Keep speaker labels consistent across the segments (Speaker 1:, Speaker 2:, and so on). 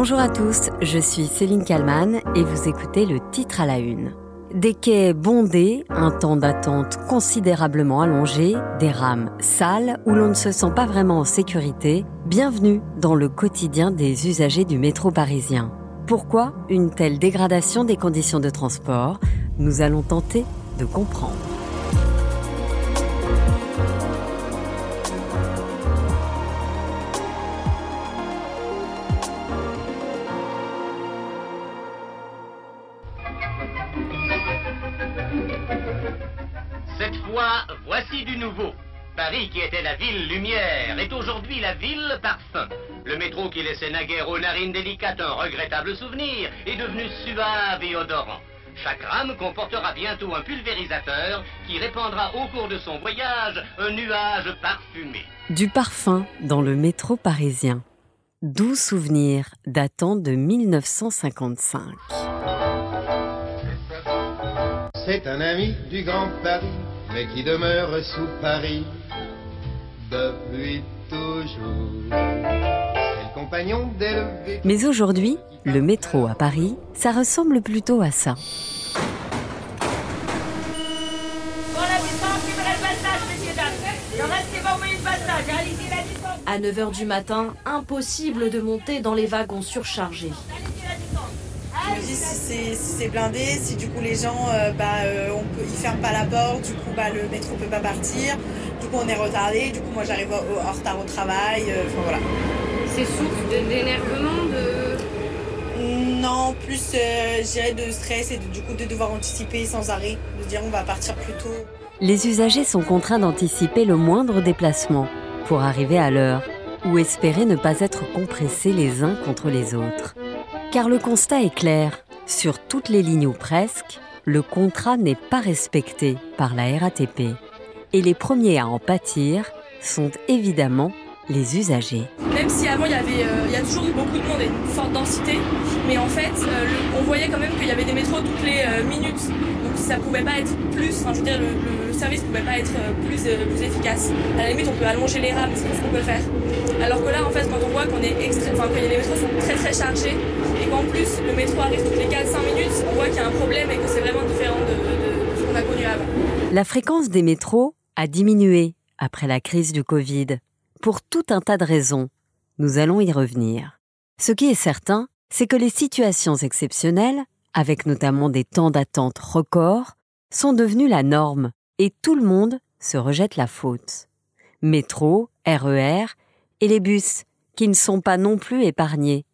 Speaker 1: Bonjour à tous, je suis Céline Kalman et vous écoutez le titre à la une. Des quais bondés, un temps d'attente considérablement allongé, des rames sales où l'on ne se sent pas vraiment en sécurité, bienvenue dans le quotidien des usagers du métro parisien. Pourquoi une telle dégradation des conditions de transport? Nous allons tenter de comprendre.
Speaker 2: Nouveau. Paris, qui était la ville lumière, est aujourd'hui la ville parfum. Le métro qui laissait naguère aux narines délicates un regrettable souvenir est devenu suave et odorant. Chaque rame comportera bientôt un pulvérisateur qui répandra au cours de son voyage un nuage parfumé.
Speaker 1: Du parfum dans le métro parisien. Doux souvenirs datant de 1955.
Speaker 3: C'est un ami du Grand Paris, mais qui demeure sous Paris depuis toujours. C'est le compagnon d'élevé.
Speaker 1: Mais aujourd'hui, le métro à Paris, ça ressemble plutôt à ça.
Speaker 4: À 9h du matin, impossible de monter dans les wagons surchargés.
Speaker 5: Je me dis si c'est si blindé, si du coup les gens, euh, bah, euh, on peut, ils ferment pas la porte, du coup bah, le métro peut pas partir, du coup on est retardé, du coup moi j'arrive au- en retard au travail, euh, enfin voilà.
Speaker 6: C'est source de- d'énervement, de...
Speaker 5: Non, plus euh, je dirais de stress et de- du coup de devoir anticiper sans arrêt, de dire on va partir plus tôt.
Speaker 1: Les usagers sont contraints d'anticiper le moindre déplacement pour arriver à l'heure ou espérer ne pas être compressés les uns contre les autres. Car le constat est clair, sur toutes les lignes ou presque, le contrat n'est pas respecté par la RATP. Et les premiers à en pâtir sont évidemment les usagers.
Speaker 7: Même si avant il y avait, euh, il y a toujours beaucoup de monde et une forte densité, mais en fait, euh, on voyait quand même qu'il y avait des métros toutes les euh, minutes, donc ça pouvait pas être plus. Service pouvait pas être euh, plus euh, plus efficace. À la limite, on peut allonger les rames, c'est ce qu'on peut faire. Alors que là, en fait, quand on voit qu'on est extré- enfin, que les métros sont très très chargés et qu'en plus le métro arrive toutes les 4-5 minutes, on voit qu'il y a un problème et que c'est vraiment différent de, de- de ce qu'on a connu avant.
Speaker 1: La fréquence des métros a diminué après la crise du Covid, pour tout un tas de raisons. Nous allons y revenir. Ce qui est certain, c'est que les situations exceptionnelles, avec notamment des temps d'attente records, sont devenues la norme et tout le monde se rejette la faute. Métro, RER et les bus, qui ne sont pas non plus épargnés,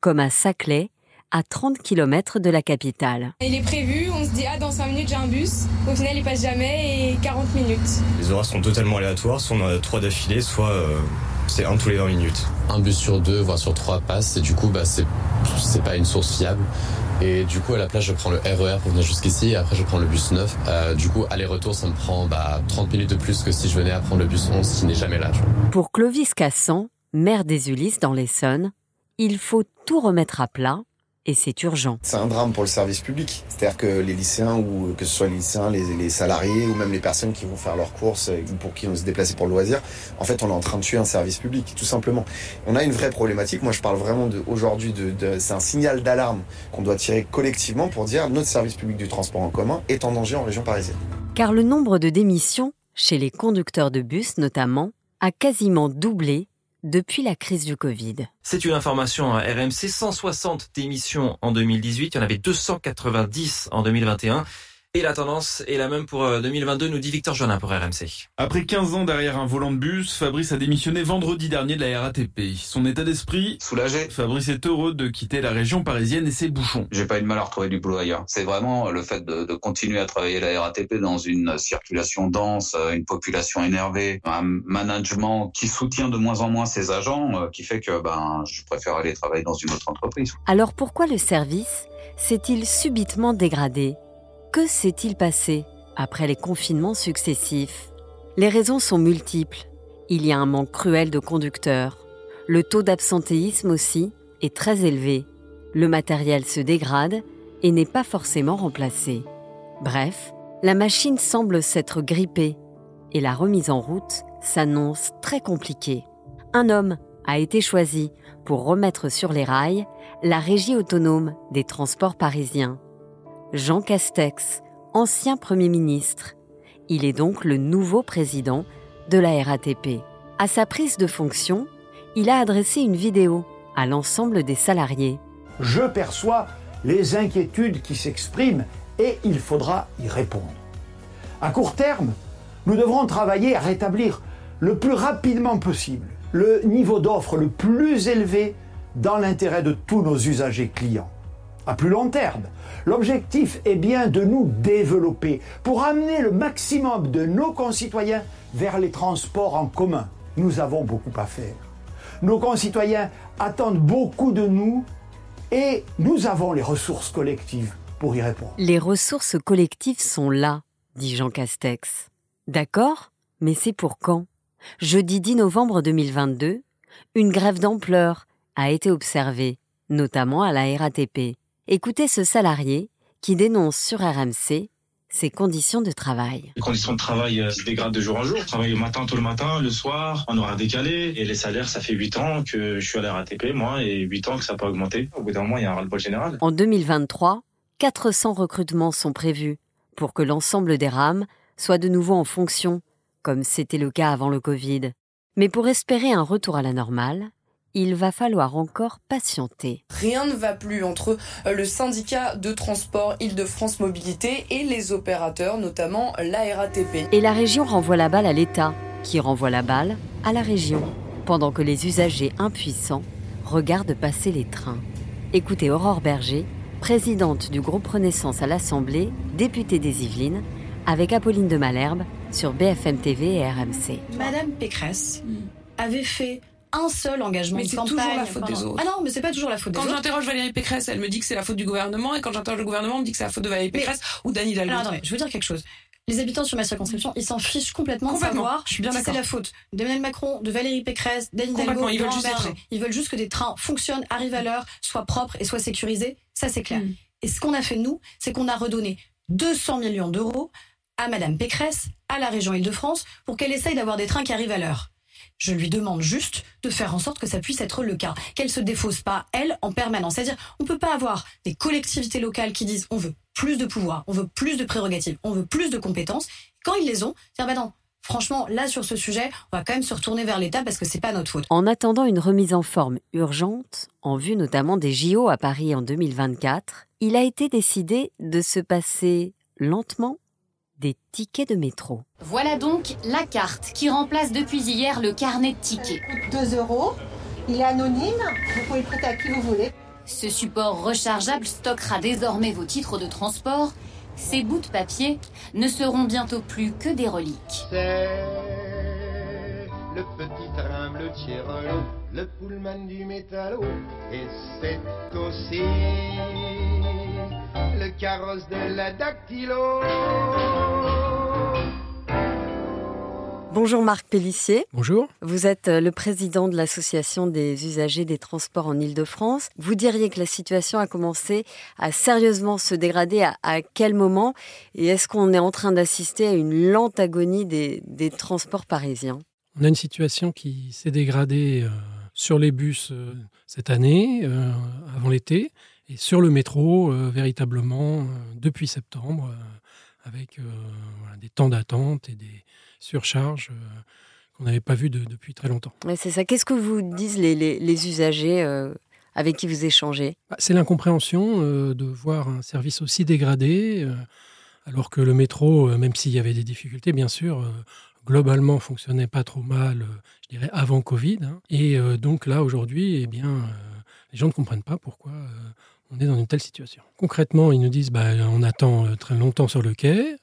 Speaker 1: comme à Saclay, à 30 km de la capitale.
Speaker 8: Il est prévu, on se dit ah dans 5 minutes j'ai un bus, au final il passe jamais et 40 minutes.
Speaker 9: Les horaires sont totalement aléatoires, soit on en a trois d'affilée, soit euh, c'est un tous les 20 minutes.
Speaker 10: un bus sur deux, voire sur trois passe, et du coup, bah, c'est, c'est pas une source fiable. Et du coup, à la place, je prends le RER pour venir jusqu'ici, et après, je prends le bus 9. Euh, du coup, aller-retour, ça me prend bah, 30 minutes de plus que si je venais à prendre le bus 11, qui n'est jamais là. tu vois.
Speaker 1: Pour Clovis Cassan, maire des Ulysses dans l'Essonne, il faut tout remettre à plat et c'est urgent.
Speaker 11: C'est un drame pour le service public. C'est-à-dire que les lycéens, ou que ce soit les lycéens, les, les salariés, ou même les personnes qui vont faire leurs courses, euh, ou pour qui vont se déplacer pour le loisir, en fait, on est en train de tuer un service public, tout simplement. On a une vraie problématique. Moi, je parle vraiment de, aujourd'hui de, de- c'est un signal d'alarme qu'on doit tirer collectivement pour dire notre service public du transport en commun est en danger en région parisienne.
Speaker 1: Car le nombre de démissions, chez les conducteurs de bus notamment, a quasiment doublé depuis la crise du Covid.
Speaker 12: C'est une information à RMC, 160 démissions en 2018, il y en avait 290 en 2021. Et la tendance est la même pour euh, 2022, nous dit Victor Jonin pour RMC.
Speaker 13: Après 15 ans derrière un volant de bus, Fabrice a démissionné vendredi dernier de la RATP. Son état d'esprit
Speaker 14: Soulagé.
Speaker 13: Fabrice est heureux de quitter la région parisienne et ses bouchons.
Speaker 14: J'ai pas eu de mal à retrouver du boulot ailleurs. C'est vraiment le fait de, de continuer à travailler la RATP dans une circulation dense, euh, une population énervée, un management qui soutient de moins en moins ses agents, euh, qui fait que ben je préfère aller travailler dans une autre entreprise.
Speaker 1: Alors pourquoi le service s'est-il subitement dégradé? Que s'est-il passé après les confinements successifs? Les raisons sont multiples. Il y a un manque cruel de conducteurs. Le taux d'absentéisme aussi est très élevé. Le matériel se dégrade et n'est pas forcément remplacé. Bref, la machine semble s'être grippée et la remise en route s'annonce très compliquée. Un homme a été choisi pour remettre sur les rails la régie autonome des transports parisiens. Jean Castex, ancien Premier ministre. Il est donc le nouveau président de la RATP. À sa prise de fonction, il a adressé une vidéo à l'ensemble des salariés.
Speaker 15: Je perçois les inquiétudes qui s'expriment et il faudra y répondre. À court terme, nous devrons travailler à rétablir le plus rapidement possible le niveau d'offre le plus élevé dans l'intérêt de tous nos usagers clients. À plus long terme, l'objectif est bien de nous développer pour amener le maximum de nos concitoyens vers les transports en commun. Nous avons beaucoup à faire. Nos concitoyens attendent beaucoup de nous et nous avons les ressources collectives pour y répondre.
Speaker 1: Les ressources collectives sont là, dit Jean Castex. D'accord, mais c'est pour quand? Jeudi 10 novembre 2022, une grève d'ampleur a été observée, notamment à la RATP. Écoutez ce salarié qui dénonce sur RMC ses conditions de travail.
Speaker 16: Les conditions de travail euh, se dégradent de jour en jour. Je travaille le matin, tout le matin, le soir, en horaire décalé. Et les salaires, ça fait 8 ans que je suis à la RATP, moi, et 8 ans que ça n'a pas augmenté. Au bout d'un moment, il y a un ras-le-bol général.
Speaker 1: En 2023, 400 recrutements sont prévus pour que l'ensemble des rames soit de nouveau en fonction, comme c'était le cas avant le Covid. Mais pour espérer un retour à la normale, il va falloir encore patienter.
Speaker 17: Rien ne va plus entre euh, le syndicat de transport Île-de-France Mobilité et les opérateurs, notamment la RATP.
Speaker 1: Et la région renvoie la balle à l'État, qui renvoie la balle à la région, pendant que les usagers impuissants regardent passer les trains. Écoutez Aurore Berger, présidente du groupe Renaissance à l'Assemblée, députée des Yvelines, avec Apolline de Malherbe sur BFM TV et RMC.
Speaker 4: Madame Pécresse avait fait un seul engagement
Speaker 18: mais
Speaker 4: de
Speaker 18: c'est
Speaker 4: campagne.
Speaker 18: toujours la faute des autres.
Speaker 4: Ah non, mais c'est pas toujours la faute des
Speaker 18: Quand
Speaker 4: autres.
Speaker 18: j'interroge Valérie Pécresse, elle me dit que c'est la faute du gouvernement, et quand j'interroge le gouvernement, on me dit que c'est la faute de Valérie Pécresse ou d'Anne Hidalgo.
Speaker 4: Alors attendez, je veux dire quelque chose. Les habitants sur ma circonscription, ils s'en fichent complètement,
Speaker 18: Complètement.
Speaker 4: de savoir
Speaker 18: Je suis bien
Speaker 4: si c'est la faute d'Emmanuel Macron, de Valérie Pécresse, d'Anne Hidalgo,
Speaker 18: ils veulent juste.
Speaker 4: Ils veulent juste que des trains fonctionnent, arrivent à l'heure, soient propres et soient sécurisés. Ça, c'est clair. Et ce qu'on a fait, nous, c'est qu'on a redonné 200 millions d'euros à Madame Pécresse, à la région Île-de-France, pour qu'elle essaye d'avoir des trains qui arrivent à l'heure. Je lui demande juste de faire en sorte que ça puisse être le cas, qu'elle se défausse pas, elle, en permanence. C'est-à-dire, on peut pas avoir des collectivités locales qui disent on veut plus de pouvoir, on veut plus de prérogatives, on veut plus de compétences. Quand ils les ont, dire bah non, franchement, là, sur ce sujet, on va quand même se retourner vers l'État parce que c'est pas notre faute.
Speaker 1: En attendant une remise en forme urgente, en vue notamment des JO à Paris en 2024, il a été décidé de se passer lentement des tickets de métro.
Speaker 19: Voilà donc la carte qui remplace depuis hier le carnet de tickets.
Speaker 20: 2 euros. Il est anonyme, vous pouvez le prêter à qui vous voulez.
Speaker 19: Ce support rechargeable stockera désormais vos titres de transport. Ces bouts de papier ne seront bientôt plus que des reliques.
Speaker 3: C'est le petit train bleu Tirolo, le pullman du métallo, et c'est aussi le carrosse de la dactylo.
Speaker 1: Bonjour Marc Pellissier.
Speaker 21: Bonjour.
Speaker 1: Vous êtes euh, le président de l'Association des usagers des transports en Ile-de-France. Vous diriez que la situation a commencé à sérieusement se dégrader à, à quel moment? Et est-ce qu'on est en train d'assister à une lente agonie des, des transports parisiens?
Speaker 21: On a une situation qui s'est dégradée euh, sur les bus euh, cette année, euh, avant l'été, et sur le métro, euh, véritablement, euh, depuis septembre, euh, avec voilà, des temps d'attente et des surcharges qu'on n'avait pas vues de- depuis très longtemps.
Speaker 1: C'est ça. Qu'est-ce que vous disent les, les- les usagers avec qui vous échangez?
Speaker 21: Bah, C'est l'incompréhension euh, de voir un service aussi dégradé, euh, alors que le métro, euh, même s'il y avait des difficultés, bien sûr, globalement fonctionnait pas trop mal, je dirais, avant Covid. hein. Et donc là, aujourd'hui, eh bien, les gens ne comprennent pas pourquoi on est dans une telle situation. Concrètement, ils nous disent, bah, on attend euh, très longtemps sur le quai,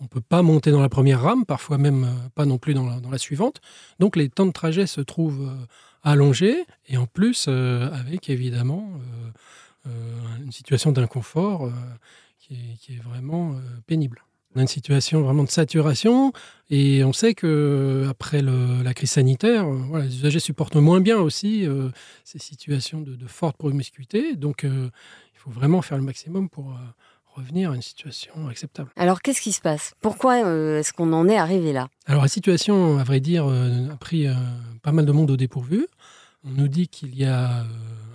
Speaker 21: on ne peut pas monter dans la première rame, parfois même euh, pas non plus dans la, suivante. Donc les temps de trajet se trouvent euh, allongés et en plus avec évidemment une situation d'inconfort qui, est, vraiment pénible. On a une situation vraiment de saturation et on sait que après le- la crise sanitaire, euh, voilà, les usagers supportent moins bien aussi euh, ces situations de, de forte promiscuité. Donc euh, il faut vraiment faire le maximum pour revenir à une situation acceptable.
Speaker 1: Alors qu'est-ce qui se passe? Pourquoi euh, est-ce qu'on en est arrivé là?
Speaker 21: Alors la situation, à vrai dire, euh, a pris euh, pas mal de monde au dépourvu. On nous dit qu'il y a un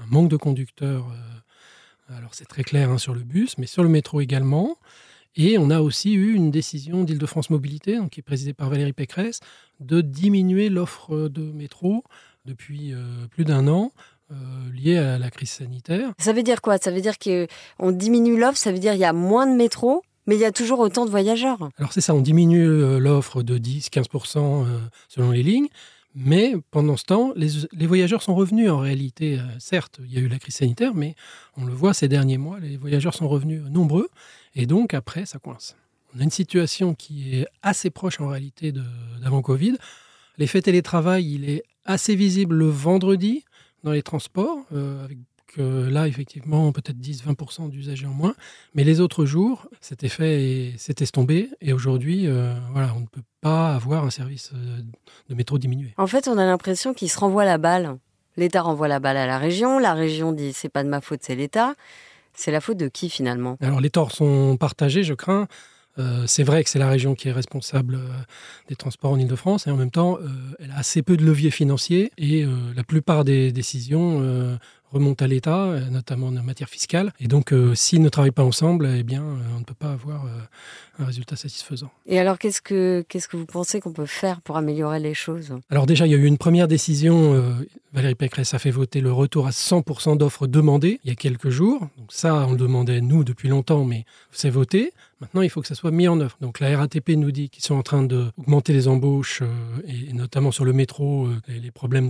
Speaker 21: manque de conducteurs. alors c'est très clair hein, sur le bus, mais sur le métro également. Et on a aussi eu une décision d'Île-de-France Mobilité, qui est présidée par Valérie Pécresse, de diminuer l'offre de métro depuis plus d'un an euh, liées à la crise sanitaire.
Speaker 1: Ça veut dire quoi? Ça veut dire qu'on diminue l'offre, ça veut dire qu'il y a moins de métro, mais il y a toujours autant de voyageurs?
Speaker 21: Alors c'est ça, on diminue euh, l'offre de 10-15% euh, selon les lignes, mais pendant ce temps, les, voyageurs sont revenus en réalité. certes, il y a eu la crise sanitaire, mais on le voit ces derniers mois, les voyageurs sont revenus nombreux, et donc après, ça coince. On a une situation qui est assez proche en réalité d'avant Covid. L'effet télétravail, il est assez visible le vendredi, dans les transports, euh, là, effectivement, peut-être 10-20% d'usagers en moins. Mais les autres jours, cet effet s'est estompé. Et aujourd'hui, euh, voilà, on ne peut pas avoir un service euh, de métro diminué.
Speaker 1: En fait, on a l'impression qu'il se renvoie la balle. L'État renvoie la balle à la région. La région dit c'est pas de ma faute, c'est l'État. C'est la faute de qui finalement?
Speaker 21: Alors les torts sont partagés, je crains. Euh, c'est vrai que c'est la région qui est responsable euh, des transports en Ile-de-France et en même temps, euh, elle a assez peu de leviers financiers et la plupart des décisions remontent à l'État, notamment en matière fiscale. Et donc, s'ils ne travaillent pas ensemble, eh bien, on ne peut pas avoir un résultat satisfaisant.
Speaker 1: Et alors, qu'est-ce que, qu'est-ce que vous pensez qu'on peut faire pour améliorer les choses?
Speaker 21: Alors déjà, il y a eu une première décision. Valérie Pécresse a fait voter le retour à 100% d'offres demandées il y a quelques jours. Donc ça, on le demandait, nous, depuis longtemps, mais c'est voté. Maintenant, il faut que ça soit mis en œuvre. Donc la RATP nous dit qu'ils sont en train d'augmenter les embauches, euh, et, notamment sur le métro, euh, les, problèmes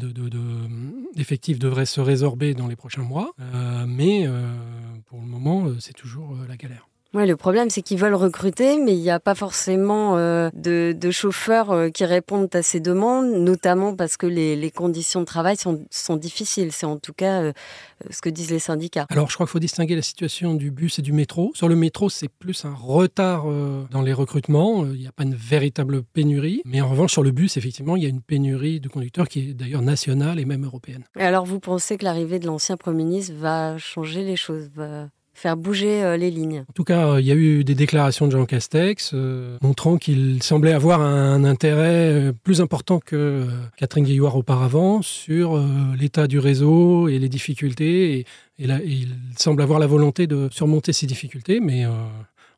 Speaker 21: d'effectifs de, devraient se résorber dans les prochains mois. Euh, mais pour le moment, c'est toujours la galère.
Speaker 1: Ouais, le problème, c'est qu'ils veulent recruter, mais il n'y a pas forcément euh, de, de, chauffeurs euh, qui répondent à ces demandes, notamment parce que les, les conditions de travail sont, sont difficiles. C'est en tout cas euh, ce que disent les syndicats.
Speaker 21: Alors, je crois qu'il faut distinguer la situation du bus et du métro. Sur le métro, c'est plus un retard dans les recrutements. Il n'y a pas une véritable pénurie. Mais en revanche, sur le bus, effectivement, il y a une pénurie de conducteurs qui est d'ailleurs nationale et même européenne.
Speaker 1: Et alors, vous pensez que l'arrivée de l'ancien Premier ministre va changer les choses faire bouger euh, les lignes.
Speaker 21: En tout cas, il y a eu des déclarations de Jean Castex euh, montrant qu'il semblait avoir un intérêt euh, plus important que Catherine Gailloire auparavant sur l'état du réseau et les difficultés. Et, il semble avoir la volonté de surmonter ces difficultés, mais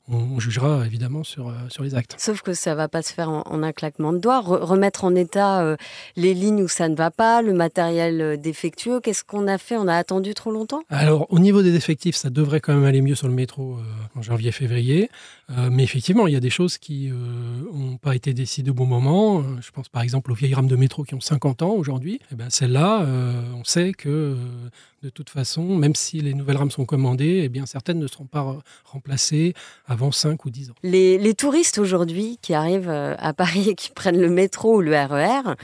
Speaker 21: on, jugera évidemment sur, euh, sur les actes.
Speaker 1: Sauf que ça ne va pas se faire en, un claquement de doigts. remettre en état euh, les lignes où ça ne va pas, le matériel euh, défectueux. Qu'est-ce qu'on a fait? On a attendu trop longtemps?
Speaker 21: Alors, au niveau des effectifs, ça devrait quand même aller mieux sur le métro en janvier-février. mais effectivement, il y a des choses qui n'ont pas été décidées au bon moment. Je pense par exemple aux vieilles rames de métro qui ont 50 ans aujourd'hui. Eh ben, Celles-là, on sait que de toute façon, même si les nouvelles rames sont commandées, eh bien, certaines ne seront pas remplacées avant 5 ou 10 ans.
Speaker 1: Les, touristes aujourd'hui qui arrivent euh, à Paris et qui prennent le métro ou le RER, e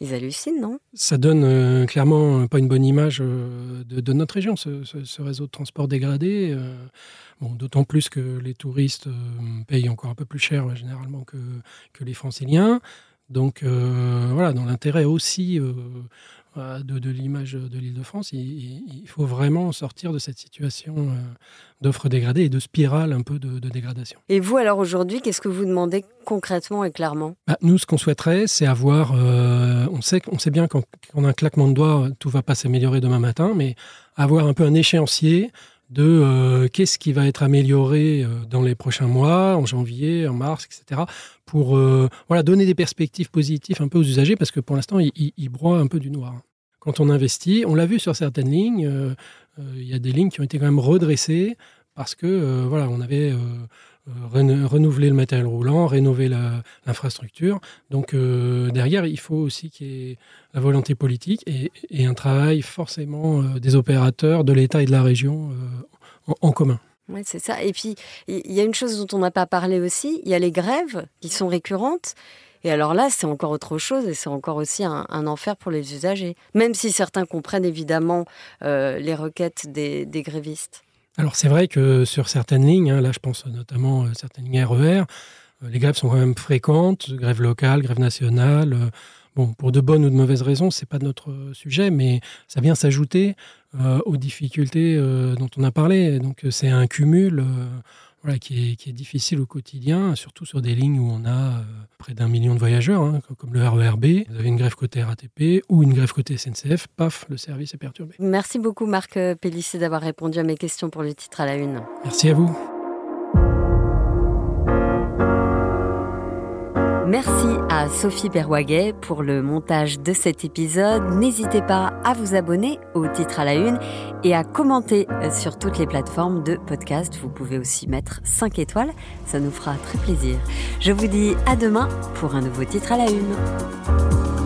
Speaker 1: ils hallucinent, non?
Speaker 21: Ça donne euh, clairement pas une bonne image euh, de, notre région, ce, réseau de transport dégradé. bon, D'autant plus que les touristes payent encore un peu plus cher généralement que, que les franciliens. Donc voilà, dans l'intérêt aussi de, l'image de l'île de France, il, faut vraiment sortir de cette situation euh, d'offres dégradées et de spirale un peu de, dégradation.
Speaker 1: Et vous, alors aujourd'hui, qu'est-ce que vous demandez concrètement et clairement?
Speaker 21: Bah, Nous, ce qu'on souhaiterait, c'est avoir. Euh, on, sait, on sait bien qu'en a un claquement de doigts, tout ne va pas s'améliorer demain matin, mais avoir un peu un échéancier de euh, qu'est-ce qui va être amélioré dans les prochains mois, en janvier, en mars, etc., pour voilà, donner des perspectives positives un peu aux usagers, parce que pour l'instant, ils, broient un peu du noir quand on investit. On l'a vu sur certaines lignes, euh, euh, il y a des lignes qui ont été quand même redressées parce que euh, voilà, on avait renouvelé le matériel roulant, rénové l'infrastructure. Donc derrière, il faut aussi qu'il y ait la volonté politique et, un travail forcément des opérateurs, de l'État et de la région en, commun.
Speaker 1: Oui, c'est ça. Et puis, il y a une chose dont on n'a pas parlé aussi, il y a les grèves qui sont récurrentes. Et alors là, c'est encore autre chose et c'est encore aussi un, enfer pour les usagers, même si certains comprennent évidemment euh, les requêtes des, grévistes.
Speaker 21: Alors c'est vrai que sur certaines lignes, hein, là je pense notamment à euh, certaines lignes RER, e euh, les grèves sont quand même fréquentes, grève locale, grève nationale. Bon, pour de bonnes ou de mauvaises raisons, c'est pas notre sujet, mais ça vient s'ajouter aux difficultés dont on a parlé. Donc c'est un cumul voilà, qui, est, qui est difficile au quotidien, surtout sur des lignes où on a euh, près d'un million de voyageurs, hein, comme le RERB. Vous avez une grève côté RATP ou une grève côté SNCF, paf, le service est perturbé.
Speaker 1: Merci beaucoup Marc Pellissier d'avoir répondu à mes questions pour le titre à la une.
Speaker 21: Merci à vous.
Speaker 1: Merci à Sophie Berwaguet pour le montage de cet épisode. N'hésitez pas à vous abonner au titre à la une et à commenter sur toutes les plateformes de podcast. Vous pouvez aussi mettre 5 étoiles, ça nous fera très plaisir. Je vous dis à demain pour un nouveau titre à la une.